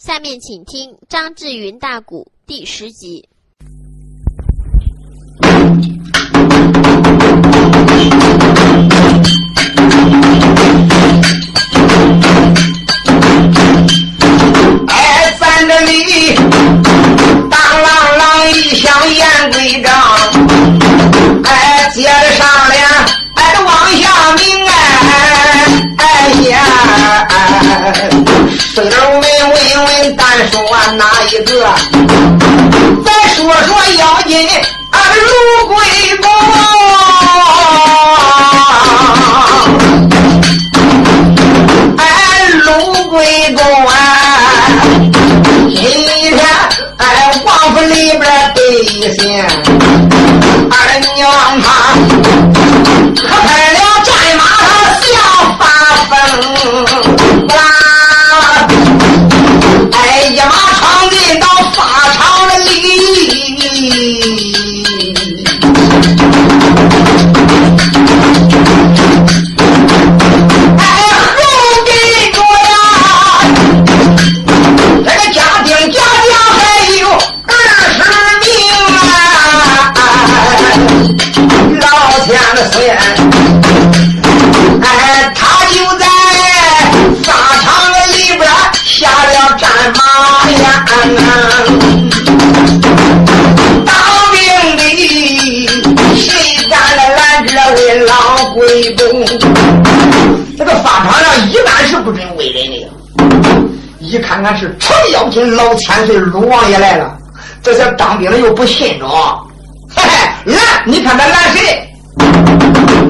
下面请听张志云大鼓第十集。哪一个？再说说妖精，老天的孙，哎，他就在沙场里边下了战马呀。当兵的谁敢来拦这位老鬼公？这个法场上一般是不准为人的。一看看是程咬金老千岁鲁王爷来了，这些当兵的又不信着，你看他拦谁？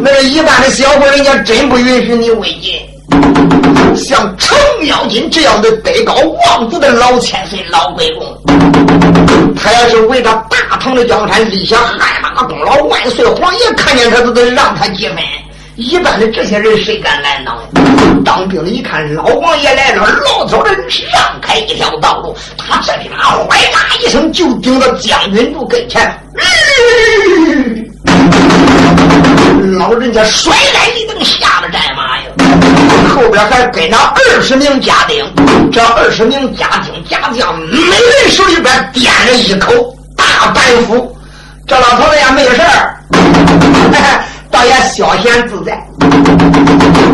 那个一般的小伙，人家真不允许你违禁。像程咬金这样的德高望重的老千岁老鬼公，他要是为了大唐的江山立下汗马功劳，万岁皇爷看见他都得让他几分。一般的这些人谁敢拦挡？当兵的一看老王爷来了，老早的让开一条道路，他这匹马哗啦一声就顶到将军柱跟前。老人家摔来一蹬下了战马呀，后边还跟着二十名家丁，这二十名家丁家将每人手里边掂着一口大板斧，这老头子也没事儿。倒也消闲自在，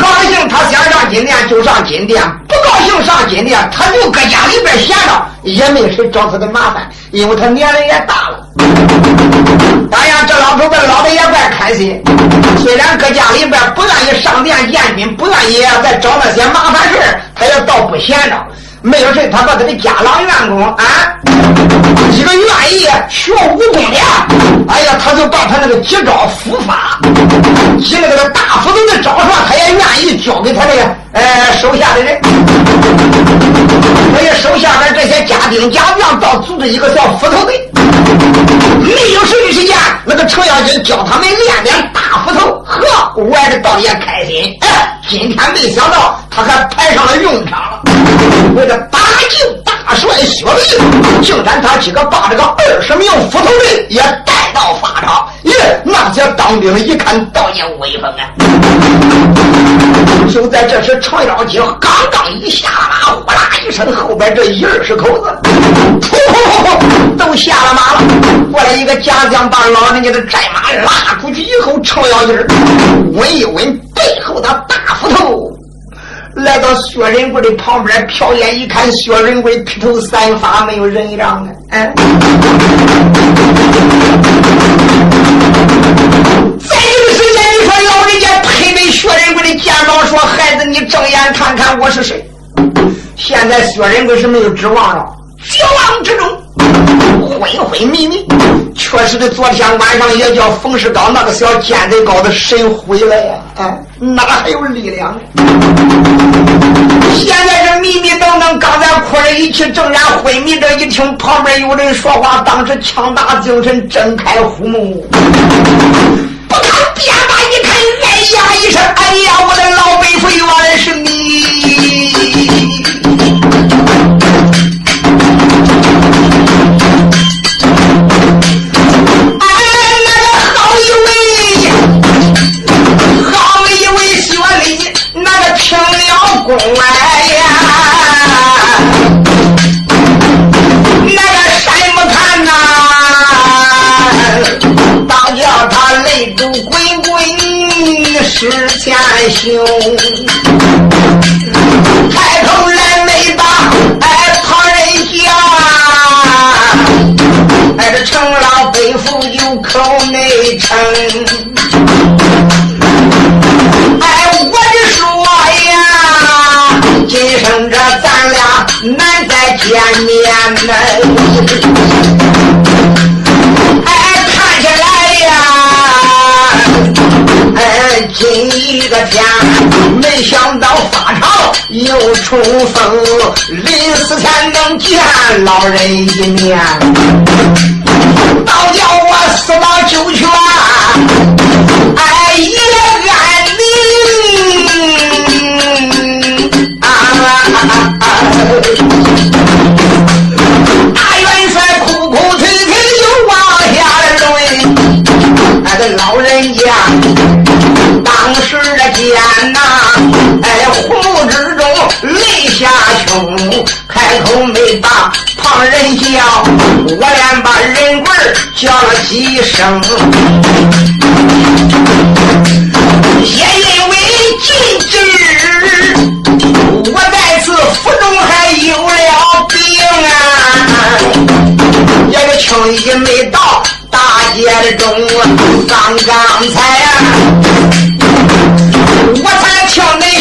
高兴他想上金殿就上金殿，不高兴上金殿他就搁家里边闲着，也没谁找他的麻烦，因为他年龄也大了。当然，这老头子老的也怪开心，虽然搁家里边不愿意上殿见君，不愿意再找那些麻烦事他也倒不闲着。没有谁，他把他的家郎员工啊，一个愿意学武功的，哎呀，他就把他那个几招伏法，几个那个大斧头的招数，他也愿意教给他那个呃手下的人。所以手下边这些家丁家将到组织一个叫斧头队，没有什么时间，那个程咬金教他们练练大斧头，呵，玩的倒也开心。哎，今天没想到他还派上了用场了。为了打救大帅薛礼，竟然他几个把这个二十名斧头队也带到法场。耶，那些当兵的一看，倒也威风啊！就在这时，程咬金刚刚一下马，呼啦一声，后边这一二十口子，噗噗噗，都下了马了。过来一个家将，把老人家的战马拉出去以后，程咬金闻一闻背后的大斧头。来到薛仁贵的旁边，瞟眼一看，薛仁贵披头散发，没有人样了。哎，在这个时间，你说老人家拍拍薛仁贵的肩膀，说：“孩子，你睁眼看看我是谁。”现在薛仁贵是没有指望了，绝望之中，昏昏迷迷。确实的，昨天晚上也叫冯世刚那个小尖子高的神回来呀，哎，哪还有力量？现在这迷迷瞪瞪，刚才哭着一气，正然昏迷着，一听旁边有人说话，当时强打精神，睁开虎目，不看便把一看，哎呀一声，哎呀，我的老辈夫，原来是你！宫外呀那个山不看呐倒叫他泪珠滚滚湿前胸抬头来没把哎旁人讲哎这成老背负有口没成。难再见面呐！哎，看起来呀，哎。今一个天，没想到发长又冲锋，临死前能见老人一面，倒叫我死到九泉，大元帅哭哭啼啼又往下坠，俺的老人家。当时的见呐，哎，红之中泪下胸，开口没把旁人叫，我连把人棍叫了几声，从一没到大街的中啊刚刚才呀我才敲门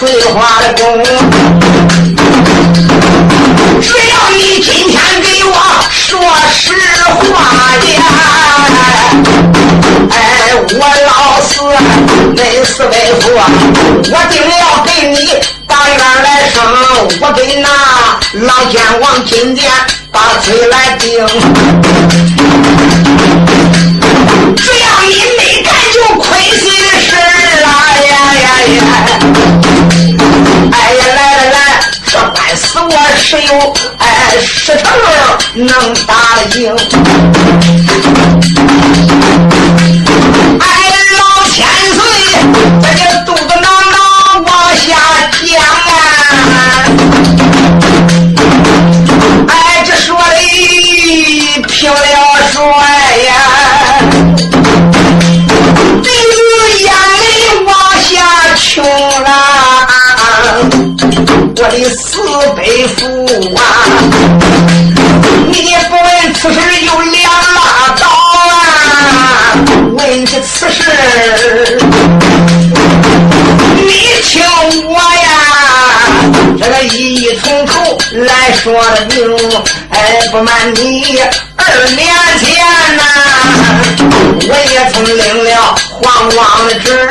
翠花的宫？只要你今天给我。说实话呀，哎，我老四恁四辈父，我定要给你大院来生，我给那老奸王金殿把罪来定。只要哎呀，来来来，这官司我只有哎十成能打得赢。我的四辈父啊，你不问此事有两拉倒啊！问起此事，你听我呀，这个一一从头来说的明。哎，不瞒你，二年前呐，我也曾领了皇王的旨。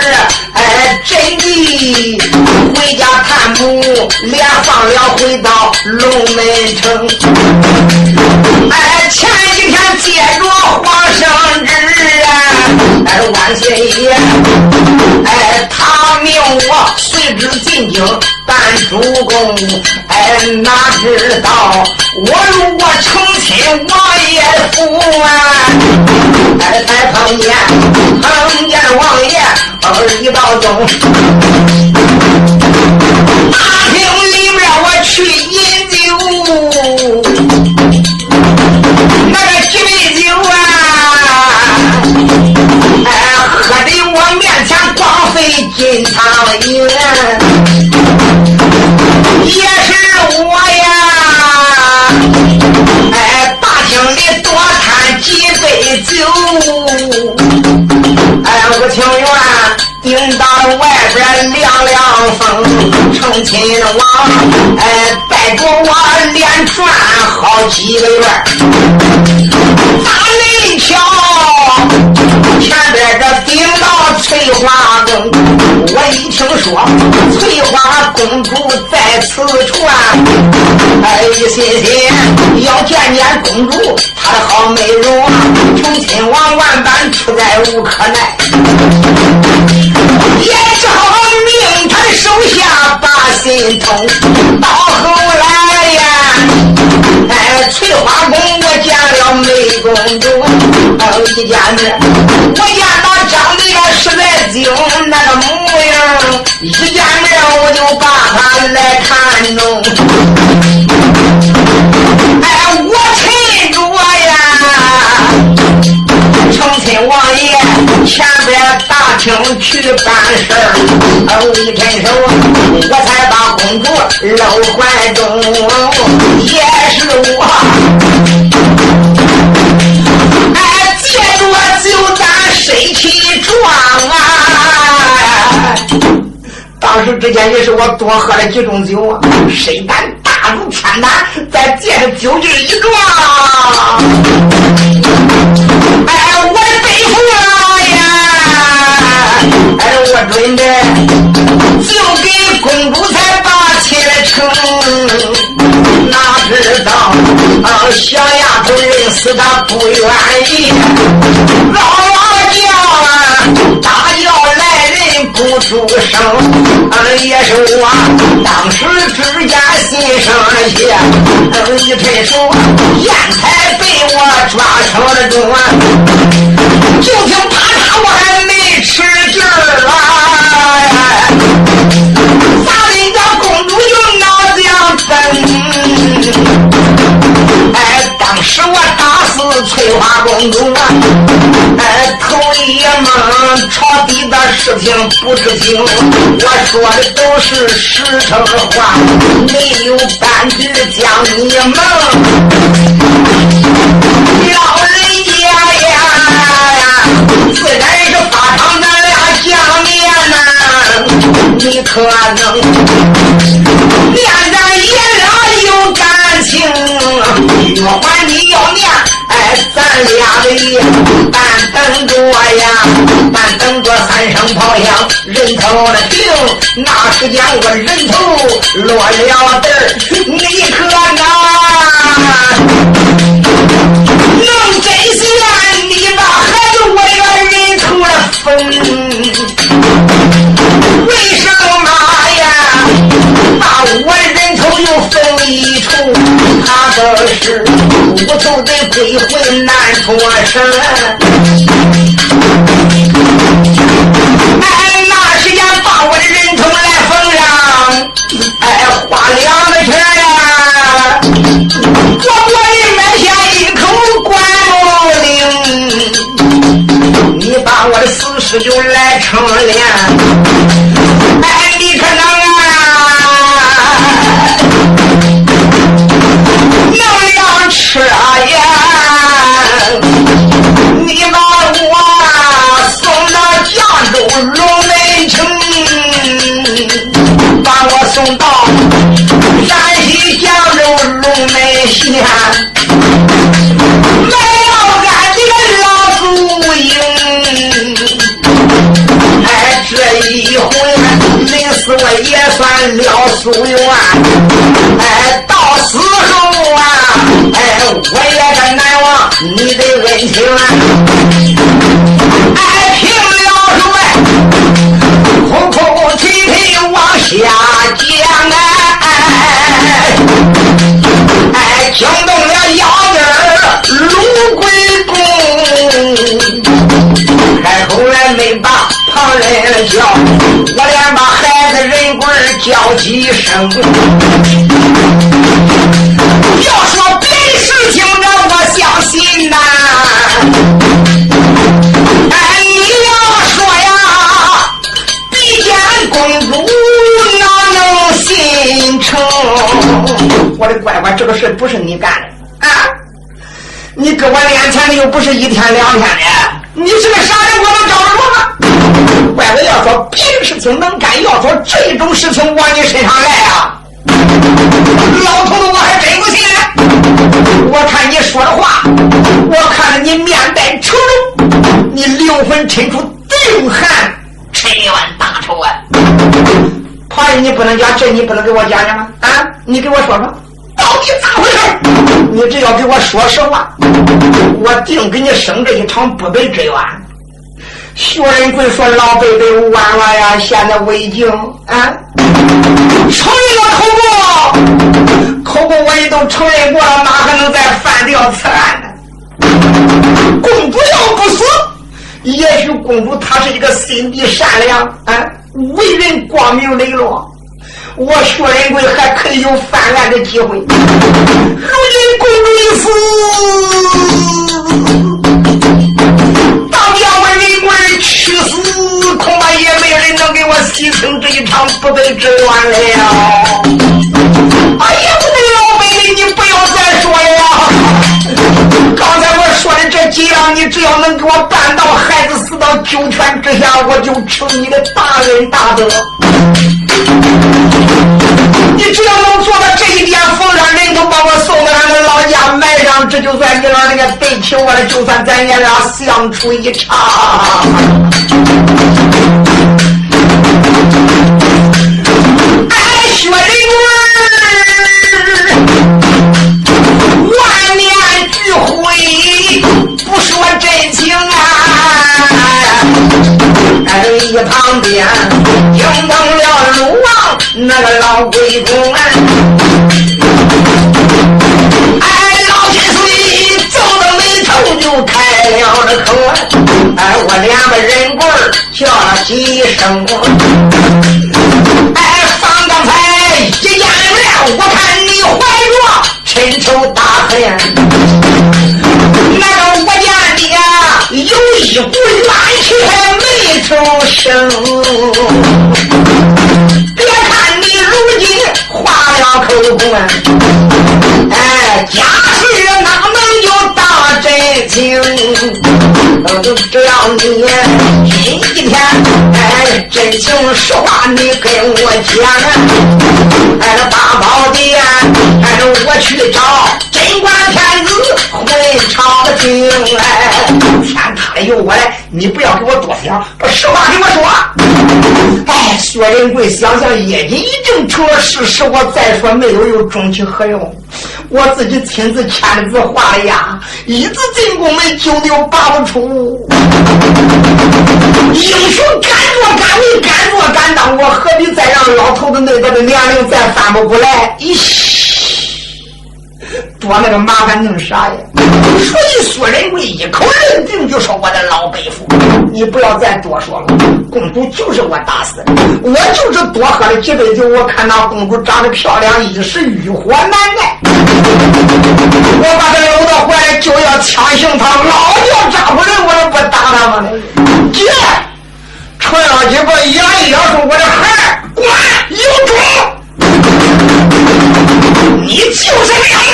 真的回家探母，连放了回到龙门城。哎，前几天接着皇上旨啊，哎，万岁爷，哎，他命我随之进京主公。哎，哪知道我如果成亲王爷府啊，哎，才碰见碰见王爷。一道中，大厅里面我去饮酒，那个几杯酒啊，哎，喝的我面前光费金汤银，顶到外边凉凉风，成亲王，哎，带着我连转好几个月。咋恁瞧，前边这顶到翠花宫，我一听说翠花公主在此传，哎，一心心要见见公主，她的好美容啊，成亲王万般出在无可奈。心通，到后来呀，哎，翠花宫我见了美公主一。见面，我见到张队长实在精那个模样，一见面我就把他来看中。哎，我趁着呀，成亲王爷前边大请去办事儿，一伸手我才把公主搂怀中，也是我。哎，接着就咱身体撞啊！当时之间也是我多喝了几种酒啊，身胆大如天胆，再借着酒劲一撞，哎，我的背负了呀！哎，我准备就给公主才把亲成，哪知道啊，小丫头认死她不愿意。老王叫啊，打要来人不出声，嗯，也是我当时之间心生气，一伸手，烟台被我抓成了中啊！就听啪嚓，我还没吃哎，啥人家公主又闹相分？哎，当时我打死翠花公主啊！哎，头一梦，朝底的事情不知情。我说的都是实诚话，没有半句将你蒙。老人家呀，自然是发长难。要面呐，你可能念咱爷俩有感情，月还你要念。咱俩的但等着呀，但等着三声炮响，人头的定，那时间我人头落了地儿，你可能我就得归回难脱身。哎，那时间把我的人头来奉上，哎，花两个钱呀，我我的买下一口关木岭，你把我的死尸就来成殓。哎，你看了夙愿。哎，到时候啊。哎，我也真难忘你的恩情啊！哎，平了手哎，哭哭啼啼往下讲哎，哎，惊动了腰子卢桂公，开口来没把旁人叫，我连把孩子人鬼叫几声。要说。听着，我相信呐。哎，你要说呀，比见公主哪能心诚？我的乖乖，这个事不是你干的啊！你跟我练钱的又不是一天两天的，你是个啥人？我能找着吗？乖乖，要说别事情能干，要做这种事情往你身上来啊，老头子我还真不信。我看你说的话，我看着你面带愁容，你灵魂深处定含沉冤大仇啊！旁人，你不能讲这，你不能给我讲讲吗？啊，你给我说说，到底咋回事？你只要给我说实话，我定给你生这一场不白之冤。薛仁贵说：“老辈辈弯弯呀，现在我已经啊，承认了口供，口供我也都承认过了，哪还能再犯掉此案呢？公主要不死，也许公主她是一个心地善良，啊，为人光明磊落。我薛仁贵还可以有翻案的机会。如今公主一死，去死，恐怕也没人能给我洗清这一场不得之冤了呀。哎呀，我的老百姓，你不要再说了。刚才我说的这几样，你只要能给我办到，孩子死到九泉之下，我就成你的大恩大德。你只要能做到这一点，逢山人都把我送到俺们老家买上，这就算你老人家对起我了，就算咱爷俩相处一场。一声。哎，方刚才一见面，我看你怀着深仇大恨，那个我家的呀有一股怨气还没出声。别看你如今花了口红，哎，家事哪能有大真情？只要你今天哎真情实话你跟我讲啊，哎那大宝殿，哎我去找贞观天子回朝廷哎，天塌了有我嘞，你不要给我多想，把实话给我说。哎，薛仁贵想想叶锦已经成了事实，我再说没有又终其何用？我自己亲自签的字画的押，一直进宫门，九牛八不出。英雄敢做敢为，敢做敢当，我何必再让老头子那个的年龄再翻不过来？咦！多那个麻烦弄啥呀？所以薛仁贵一口认定，就说我的老伯父，你不要再多说了。公主就是我打死的，我就是多喝了几杯酒，我看那公主长得漂亮，一时欲火难耐，我把她搂到怀里就要强行她，老叫张夫人，我也不打他吗？姐，程咬金把眼一咬说：“我的孩儿，滚，有种！你就是个样的。”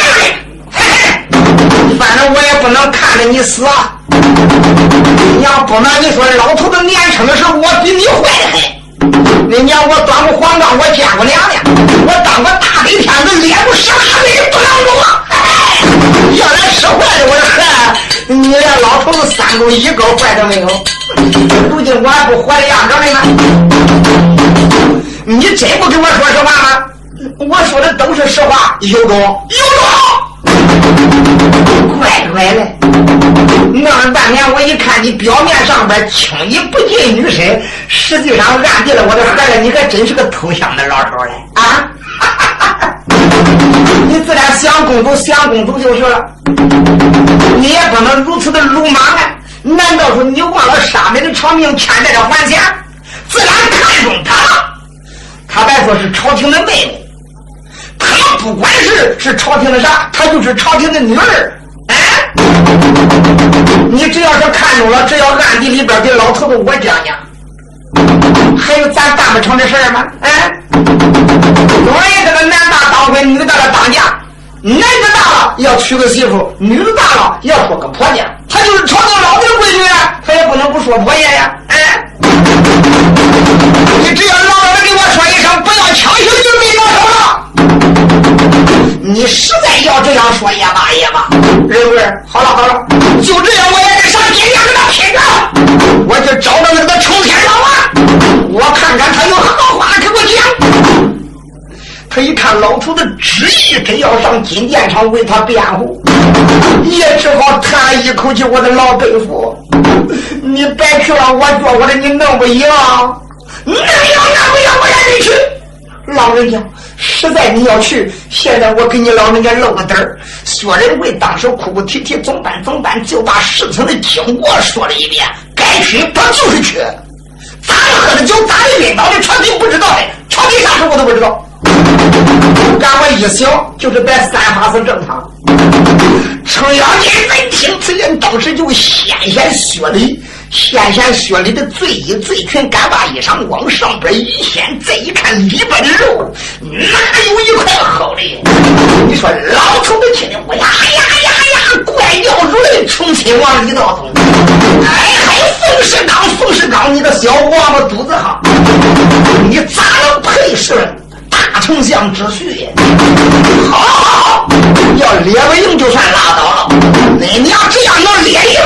反正我也不能看着你死啊！你要不瞒你说，老头子年轻的时候，我比你坏的很。你娘，我端过黄冈，我见过娘娘，我当过大白天子，脸不十八岁不能动。要来使坏的，我的孩，你连老头子三勾一勾坏都没有？如今我还不活的样着呢？你真不跟我说实话吗？我说的都是实话，有种有种。乖乖嘞！弄了半天，我一看你表面上边轻易不近女身，实际上暗地里我的孩子，你还真是个偷香的老头嘞！啊！你自然想公主想公主就是了，你也不能如此的鲁莽啊！难道说你忘了杀妹的偿命欠债的还钱？自然看中他了，他别说是朝廷的妹妹。他不管是是朝廷的啥，他就是朝廷的女儿。哎，你只要是看中了，只要暗地里边给老头子我讲讲，还有咱办不成的事儿吗？哎，我也这个男大当婚，女大了当嫁，男子大了要娶个媳妇，女子大了要说个婆家。他就是朝廷老的闺女，他也不能不说婆家呀。哎，你只要老实的给我说一声，不要强行就给老头了。你实在要这样说也罢也罢，仁贵，好了好了，就这样，我也得上金殿跟他拼了。我就找到那个冲天老王，我看看他有何话给我讲。他一看老头子执意真要上金殿上为他辩护，也只好叹一口气：“我的老伯父，你别去了，我觉我的，你弄不赢，弄赢弄不赢，我让你去。老人家。实在你要去，现在我给你老人家露个底儿。薛仁贵当时哭哭啼啼，怎么办？怎么办？就把事情的经过说了一遍。该去他就是去，咋喝的酒，咋的晕倒的，朝廷不知道的，朝廷啥事我都不知道。赶我一想，就是摆三法是正常。程咬金闻听此言，当时就鲜血里。鲜鲜血里的醉衣醉裙，干巴衣裳往上边一掀，再一看里边的肉，哪有一块好的？你说老头子听得，我呀呀呀呀，怪叫如雷！重亲王李道宗，哎，还冯世刚，冯世刚，你个小王八肚子哈，你咋能配是丞相之婿？好，好，好，要列不赢就算拉倒了。你娘只要能列赢，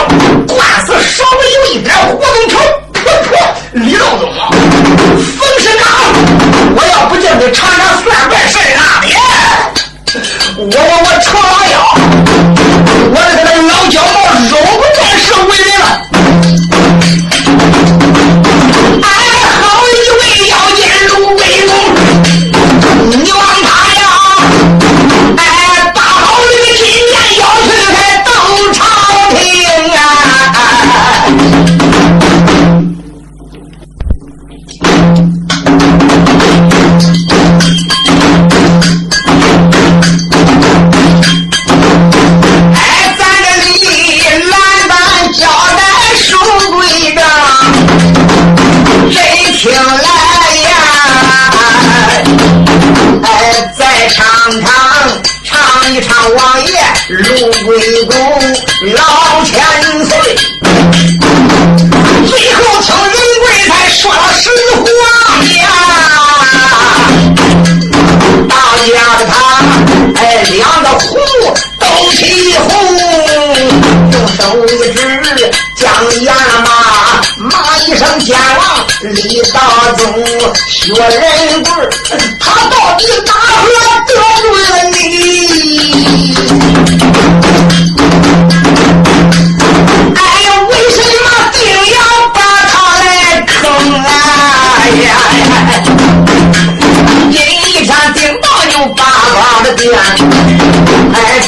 官司稍微有一点活动头。可可，李道宗啊，冯世刚，我要不叫你尝尝算怪事儿那的，我我我程老妖，我这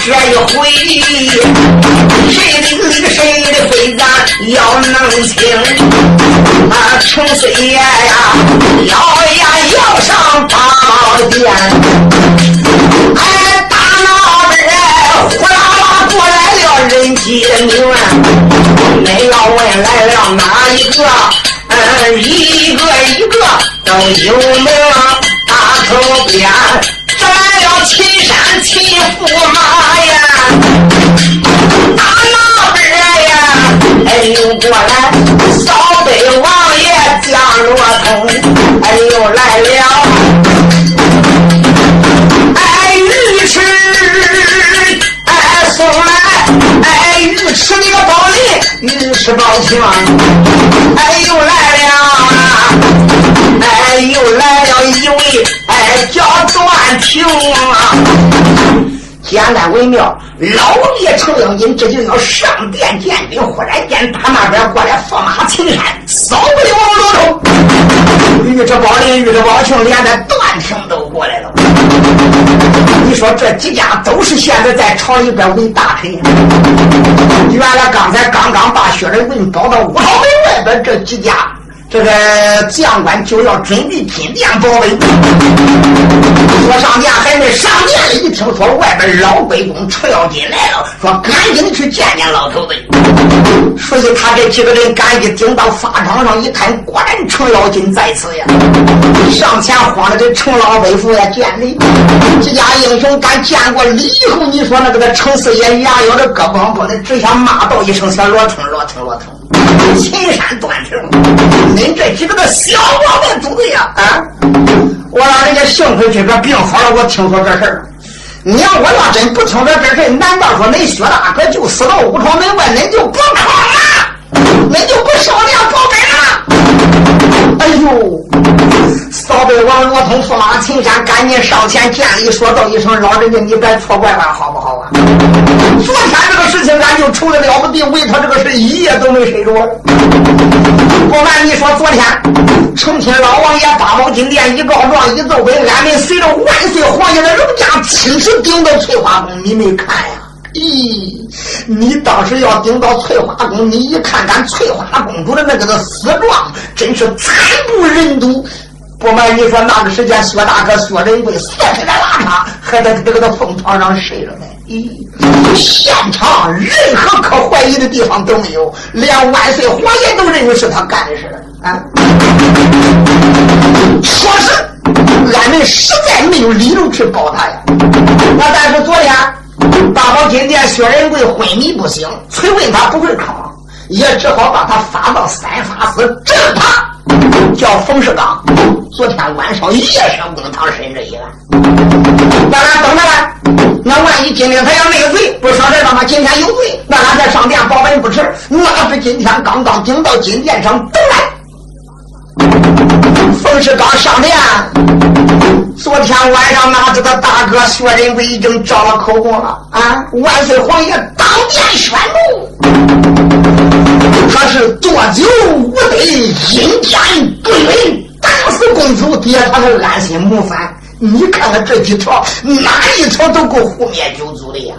这一回谁的理谁的非咱要能清。啊，程岁爷呀，要呀要上八宝殿，哎，大闹边呼啦啦过来了人杰名，恁要问来了哪一个？嗯，一个一个都有名。大口边咱要秦山秦驸马呀，大那边呀，哎又过来扫北王爷降罗通，哎又来了。哎，尉迟，哎送来，哎尉迟那个宝林，尉迟宝清，哎又来了，叫段廷啊。简单为妙，老爷程咬金这就要上殿见兵，忽然间打那边过来驸马秦山，扫北王罗头，尉迟宝林、尉迟宝庆连带段廷都过来了。你说这几家都是现在在朝里边为大臣。原来刚才刚刚把薛仁贵搞到五朝门外边，这几家这个将官就要准备金殿保卫。说上殿还没上殿里，一听说外边老北宫程咬金来了，说赶紧去见见老头子。所以他这几个人赶紧顶到法场上一看，果然程咬金在此呀。上前慌了这程老北府呀见礼。这家英雄敢见过礼以后，你说那个个程四爷牙咬着胳膊，不能只想骂道一声小罗通罗通罗通。青山断情，恁这几个个小王八犊子呀！啊，我让人家幸亏这边病好了，我听说这事儿。你要我要真不听说这事难道说恁薛大哥就死到五床门外，恁就不考了？恁就不上殿报本了？哎呦！扫北王罗通驸马秦山赶紧上前见礼，说道一声：“老人家，你别错怪俺好不好啊？昨天这个事情，俺就愁的了不得，为他这个事一夜都没睡着。不瞒你说，昨天成天老王爷八宝金殿一告状一奏本，俺们随着万岁皇爷的荣驾亲自顶到翠花宫，你没看呀？咦，你当时要顶到翠花宫，你一看咱翠花公主的那个的死状，真是惨不忍睹。不瞒你说，那个时间薛大哥薛仁贵四十个拉碴，还在这个的凤床上睡着呢。咦，现场任何可怀疑的地方都没有，连万岁皇爷都认为是他干的事啊。说是俺们实在没有理由去告他呀。那但是昨天大宝金殿薛仁贵昏迷不醒，催问他不会康，也只好把他发到三法司治他。叫冯世刚，昨天晚上夜上公堂审这一案，那俺等着了。那万一今天他要没罪，不晓得了吗？今天有罪，那俺再上殿保本不迟。哪知今天刚刚顶到金殿上，等来。冯世刚上殿，昨天晚上哪知道大哥薛仁贵已经招了口供了啊！万岁皇爷当面宣布。他是多久无得阴间不允打死公主，爹他才安心谋反。你看看这几条，哪一条都够覆灭九族的呀！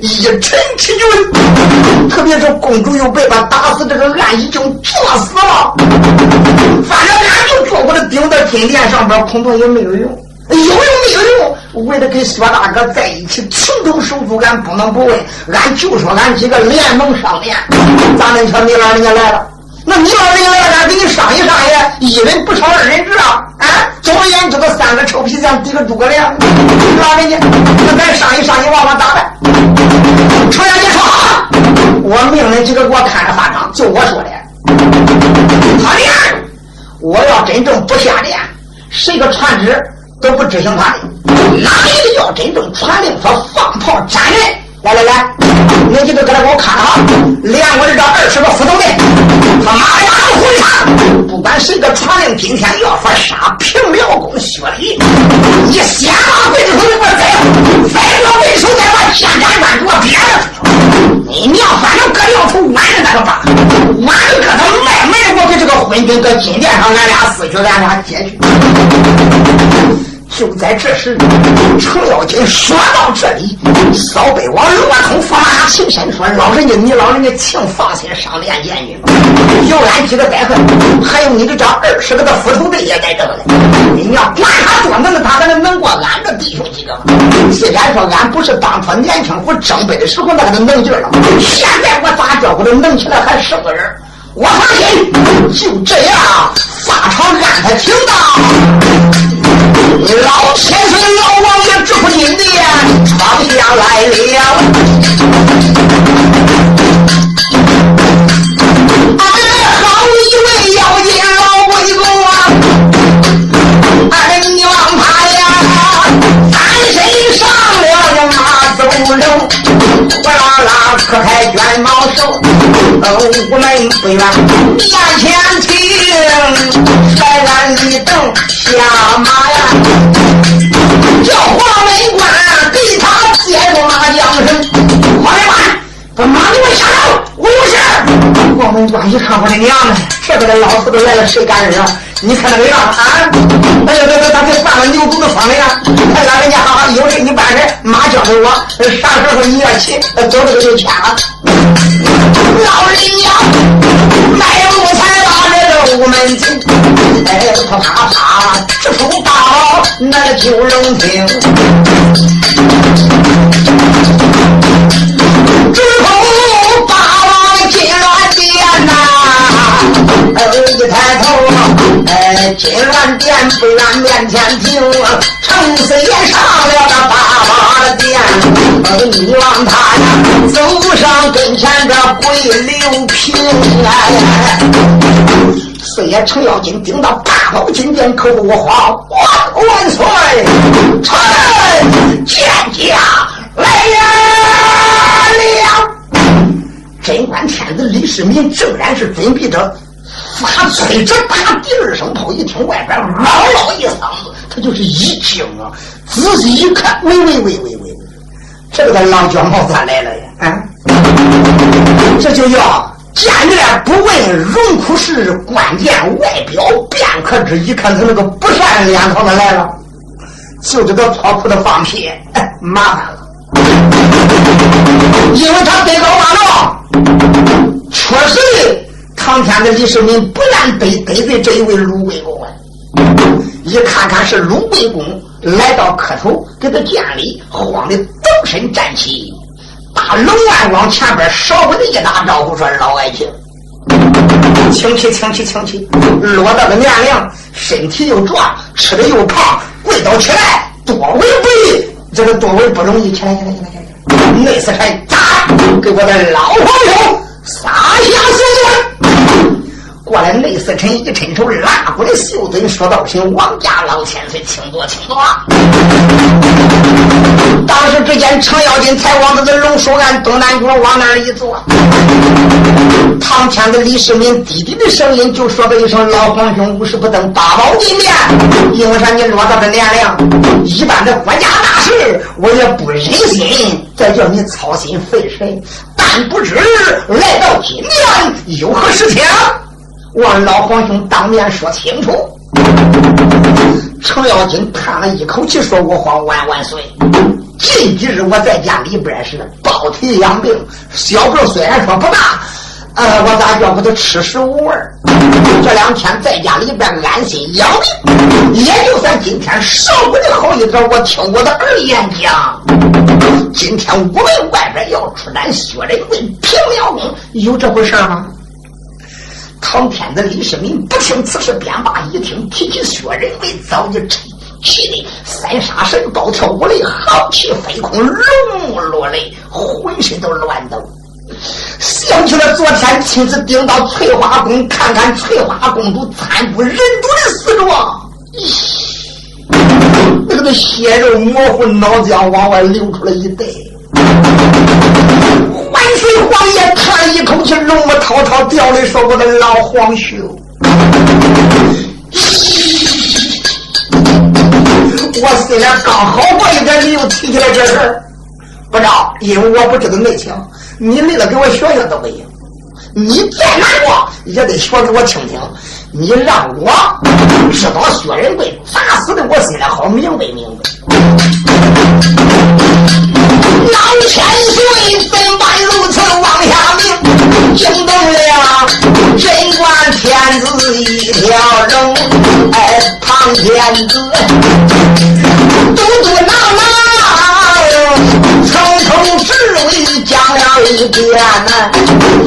一臣之君，特别是公主又被他打死，这个案已经做死了。反正俺就坐过的顶在金殿上边，恐怕也没有用。有用没有用？为了跟薛大哥在一起情同手足，俺不能不问。俺就说俺几个联盟上联，咱们瞧你老人家来了，那你老人家来了，俺给你商议商议，一人不少二人制啊！啊，总而言之，这三个臭皮匠抵个诸葛亮，老人家，那咱商议商议，往往咋办？程咬金说，我命令几个给我看着法场，就我说的。他连，我要真正不下连，谁个传旨？都不执行他的，哪一个要真正传令说放炮斩人？来来来，你几个搁这给我看着哈，连我这二十个副总的，他妈呀，回上！不管谁个传令，今天要说杀平辽公薛礼，你先把鬼子头里边栽，栽个为首，再把千斩万给我别了！你娘，反正搁辽头晚着那个吧，晚着搁他卖卖，我给这个昏君搁金殿上，俺俩死去，俺俩结去。就在这时，程咬金说到这里，扫背往骆通驸马秦深说：“老人家，你老人家，请放心上殿见你。有俺几个带恨，还有你的这二十个的斧头队也在这呢。你娘管他多能，他还能能过俺这弟兄几个吗？既然说俺不是当初年轻不正北的时候那个能劲了，现在我咋叫不得能起来还是个人？我放心，就这样，法场安排停当。”老千岁老王爷直呼金殿，闯下来了。俺好一位妖精老鬼公啊！俺你望他呀，翻身上了马走楼，呼啦啦磕开卷毛手，我们不远面前听，在俺里等下马呀。叫黄门关给他接着马缰绳，黄门关，把马给我下手，我有事。黄门官一看我的娘们，这个老头子来了，谁敢惹？你看那个样啊！哎呀，这这他给犯了牛犊子疯了呀！哎，老人家好好有事你办事，马交给我，啥时候你要骑，走这个就牵了。老人家门进，哎，啪啪啪，直冲大牢那个九龙亭，直冲八王金銮殿呐！哎，一抬头，哎，金銮殿不远面前停，程四爷上了那大马殿，哎，你望他呀，走上跟前这跪刘平哎。四爷程咬金顶到大宝金殿，可不慌。万万岁！臣见驾来了。贞观天子李世民正然是准备着发催着打第二声炮，一听外边嗷嗷一嗓子，他就是一惊啊！仔细一看，喂喂喂喂喂，这个他狼角毛咋来了呀？啊，这就叫见面不问荣枯事，关键外表便可知。一看他那个不善脸庞子来了，就知道脱裤子放屁，麻烦了。因为他德高望重，确实唐天的李世民不愿得得罪这一位鲁贵公啊。一看看是鲁贵公来到磕头给他见礼，慌的抖身站起。大龙万往前边稍微的一打招呼，说：“老爱卿，请起，请起，请起。落到个年龄，身体又壮，吃的又胖，跪倒起来多为不易。这个多为不容易。起来，起来，起来，起来！内侍臣，砸给我的老皇兄撒下。过来，内侍臣一伸手，拉过来袖子，说道：“请王家老千岁，请坐，请坐。”当时只见程咬金才往这个龙首案东南角往那儿一坐，堂前的李世民低低的声音就说了一声：“老皇兄，无事不登八宝金面。因为啥？你落到这年龄，一般的国家大事，我也不忍心再叫你操心费神。但不知来到今年有何事情？望老皇兄当面说清楚。”程咬金叹了一口气，说：“我皇万万岁！近几日我在家里边是抱腿养病，小病虽然说不大，呃，我咋叫不得吃食无味这两天在家里边安心养病，也就算今天稍微的好一点。我听我的儿言讲，今天我们外边要出战薛仁贵平辽宫，有这回事吗？”唐天子李世民不听此事，便罢。一听提起薛仁贵，早就气得三杀神暴跳五雷，豪气飞空，龙落泪，浑身都乱抖。想起了昨天亲自盯到翠花宫，看看翠花公主惨不忍睹的死状，那个血肉模糊，脑浆往外流出来一袋。万岁皇爷叹一口气，龙目滔滔，掉泪说：“我的老皇兄，我虽然刚好过一点，你又提起来这事儿，不知道，因为我不知道内情，你累了给我学学都不行。你再难过也得学给我听听。你让我知道薛仁贵咋死的，我心里好明白明白。”老千岁怎般如此往下命，惊动了贞观天子一条龙。哎，唐天子都督拿一遍呐，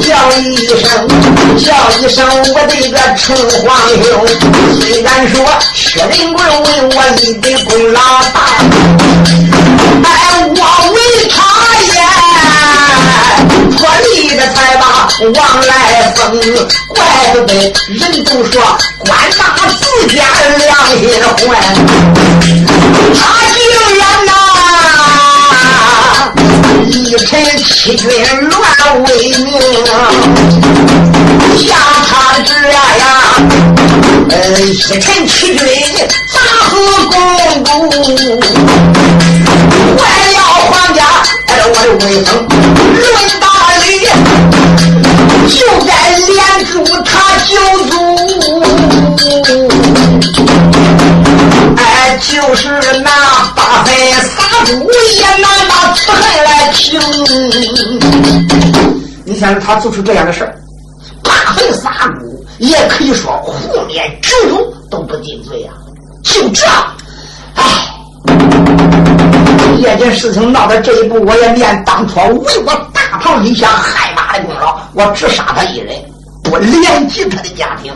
叫一声，叫一声，我的个陈皇兄，虽然说薛仁贵为我立的功劳大，哎，我为。破例的才把王来封，怪不得人都说官大自奸良心坏，他一臣欺君乱为名，像他这样，呃一臣欺君砸死公主，坏了皇家哎我的威风，论大。就该连住他九族，哎，就是那八分杀猪也难把此恨行。你想想，他做出这样的事儿，八分杀猪也可以说胡灭九族都不进罪呀。就这，哎，这件事情闹到这一步，我也念当初为我大唐立下害。的功劳，我只杀他一人，不连及他的家庭。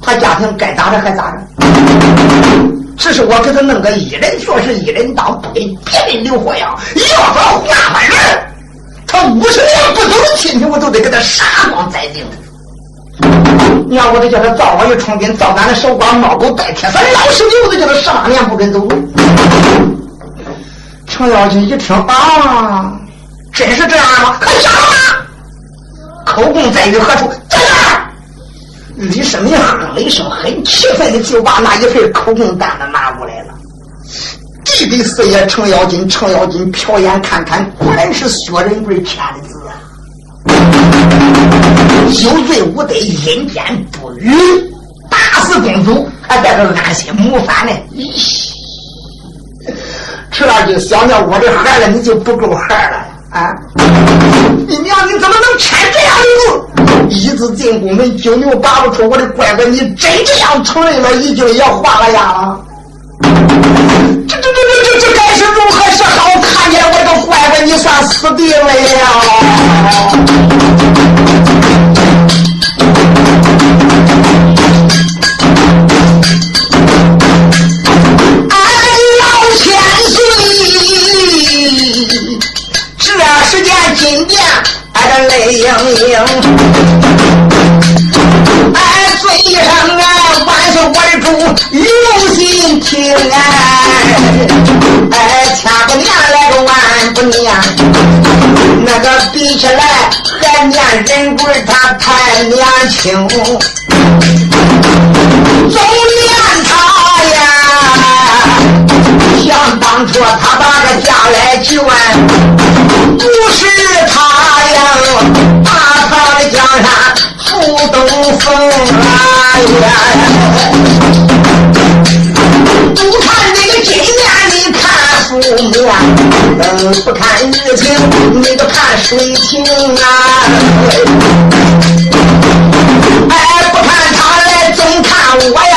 他家庭该咋着还咋着。只是我给他弄个一人做事一人当，不给别人留活样。要说换换人，他五十年不走的亲戚，我都得给他杀光再定。你要我得叫他造我一充军，造俺的守寡猫狗带铁伞，老实牛，我得叫他十八年不准走。程咬金一听啊，真是这样吗？可假吗？口供在于何处？在哪？李世民哼了一声，很气愤的就把那一份口供单子拿过来了。递给四爷程咬金，程咬金瞟眼看看，果然是薛仁贵签的字啊。酒醉无得，阴间不语，打死公主，还在这安心谋反呢。咦，吃了就想到我的孩了，你就不够孩儿了啊！你娘，你怎么能拆这样的路？一直进宫门，九牛拔不出。我的乖乖，你真这样承认了，已经也化了呀？这这这这这这该是如何是好？看见我的乖乖，你算死定了！呀泪盈盈，哎嘴上啊万岁我的主用心听哎，哎千不念来个万不念，那个比起来还念人鬼他太年轻，总念他呀，想当初他把个家来救俺，不是他呀，把他的江山付东风哎呀。不看那个金面，你看负面；嗯，不看日情，你都看水情啊！哎，不看他来，总看我呀！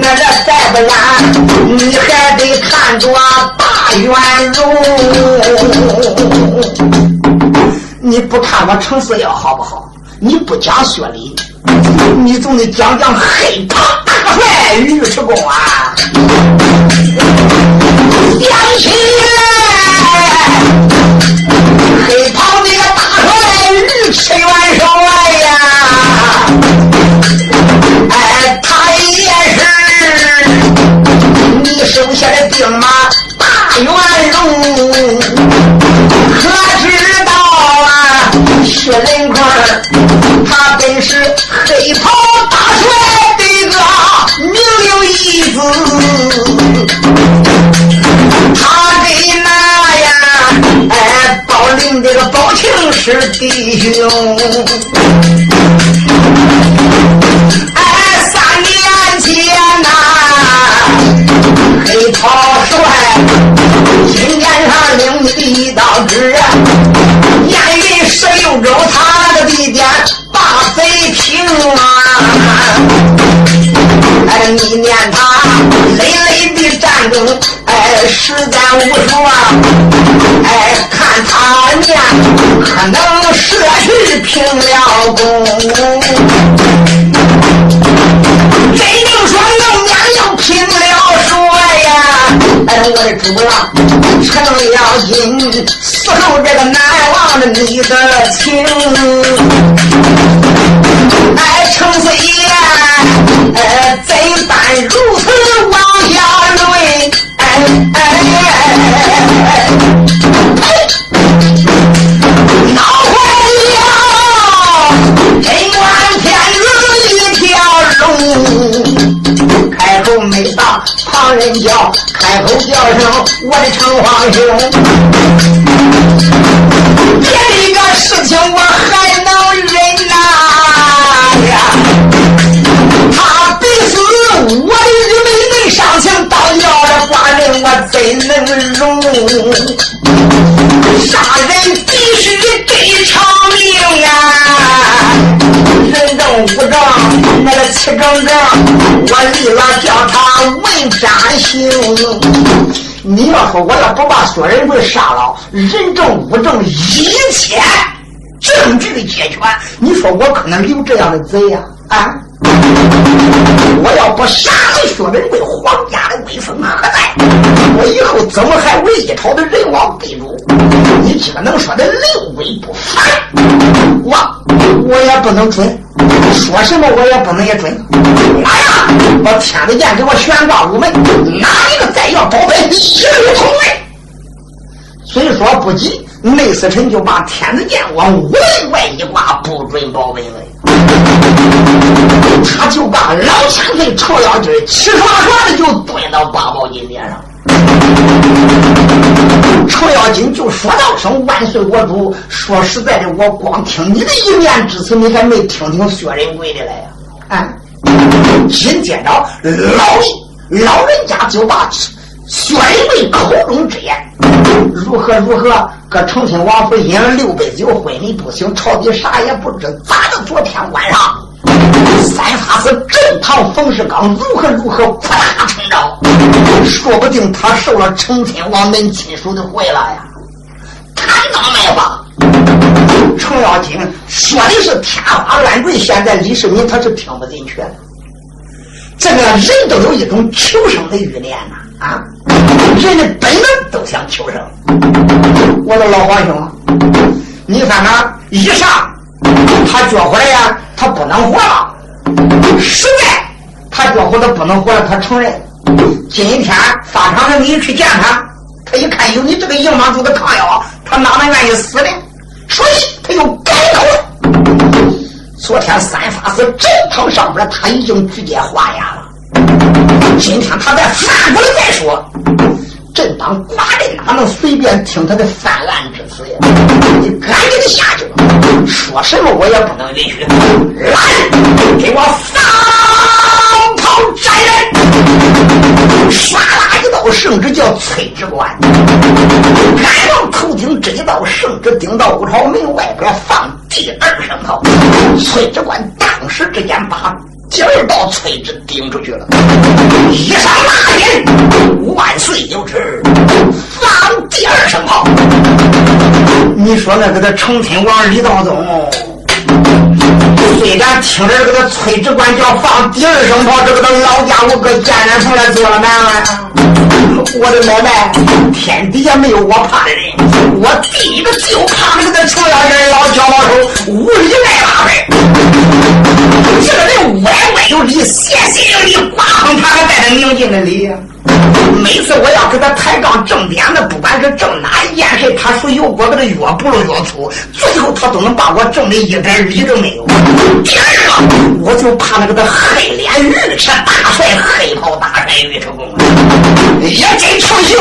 那这再不然，你还得看着大元荣。看我程四爷好不好？你不讲学理，你总得讲讲黑怕大帅尉迟恭啊！是弟兄，哎，三年前呐、黑袍帅今年上领你一道旨，燕云十六州他的地点把贼平啊！哎，你念他累累的战争，哎，实在无数啊！平了功。真正说能念要拼了说呀！哎，我的主啊，程咬金伺候这个难忘的你的情。人叫，开口叫声我的城隍兄。别的个事情我还能忍呐呀，他必死，我的玉妹妹上情当要的寡人，我怎能容？那个，我立了叫他问斩刑。你要说我要不把薛仁贵杀了，人证物证一切证据的解决，你说我可能留这样的贼呀？啊！我要不杀了薛仁贵，皇家的威风何在？我以后怎么还为一朝的人王地主？你这能说的六位不凡，我我也不能准，说什么我也不能也准。来呀！把天子剑给我悬挂午门，哪一个再要宝贝，一律统为。虽说不急，内司臣就把天子剑往屋外一挂，不准保本了。他就把老千岁臭妖精七刷刷的就蹲到八宝金殿上。程咬金就说道声万岁国主。说实在的，我光听你的一面之词，你还没听听薛仁贵的来呀？啊！紧接着，老老人家就把薛仁贵口中之言如何如何，搁成亲王府饮了六杯酒，昏迷不醒，朝底啥也不知。咋的？昨天晚上，三法师正堂冯世刚如何如何夸大成招，说不定他受了成亲王门亲属的贿了呀！看到没吧？程咬金说的是天花乱坠，现在李世民他是听不进去了。这个人都有一种求生的欲念呐，啊，人的本能都想求生。我的老皇兄，你看看，一上他觉回来呀，他不能活了；实在他觉活他不能活了，他承认。今天法场上你去见他，他一看有你这个营养主的抗药，他哪能愿意死呢？所以他又改口了。昨天三法师正堂上边，他已经直接化验了。今天他再翻过来再说，朕当寡人哪能随便听他的犯案之词呀？你赶紧的下去吧，说什么我也不能允许。来，给我放炮斩人！唰啦一道，圣旨叫崔直官。赶往头顶这一道，圣旨顶到五朝门外边放。第二声炮，崔直官当时之间把第二道崔子顶出去了。一声大人万岁有旨，放第二声炮。你说那个他成亲王李道宗，虽然听着这个崔直官叫放第二声炮，这个他老家伙搁见人出来做了难了。我的奶奶，天底下没有我怕的人，我第一个就怕那个程咬金老小毛头无理赖拉呗。这个人歪歪有理，邪邪有理，刮风他还带着宁静的理。每次我要给他抬杠正点的，不管是正哪一件事，他说有我给他越不如越粗，最后他都能把我正的一点理都没有。第二个，我就怕那个他黑脸尉迟大帅，黑袍大帅尉迟恭，也真成性。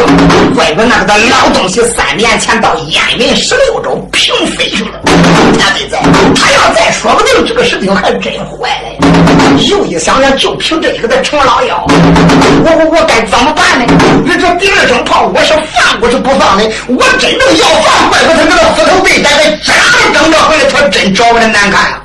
怪不得那个他老东西三年前到燕云十六州平飞去了，他没在。他要再说不定这个事情还真坏了。又一想想，就凭这一个的程老妖，我我我该。怎怎么办呢？你这第二声炮，我是放我是不放呢？我真正要放，怪不得他那个斧头被打的，这样整着回来，他真找我的难看。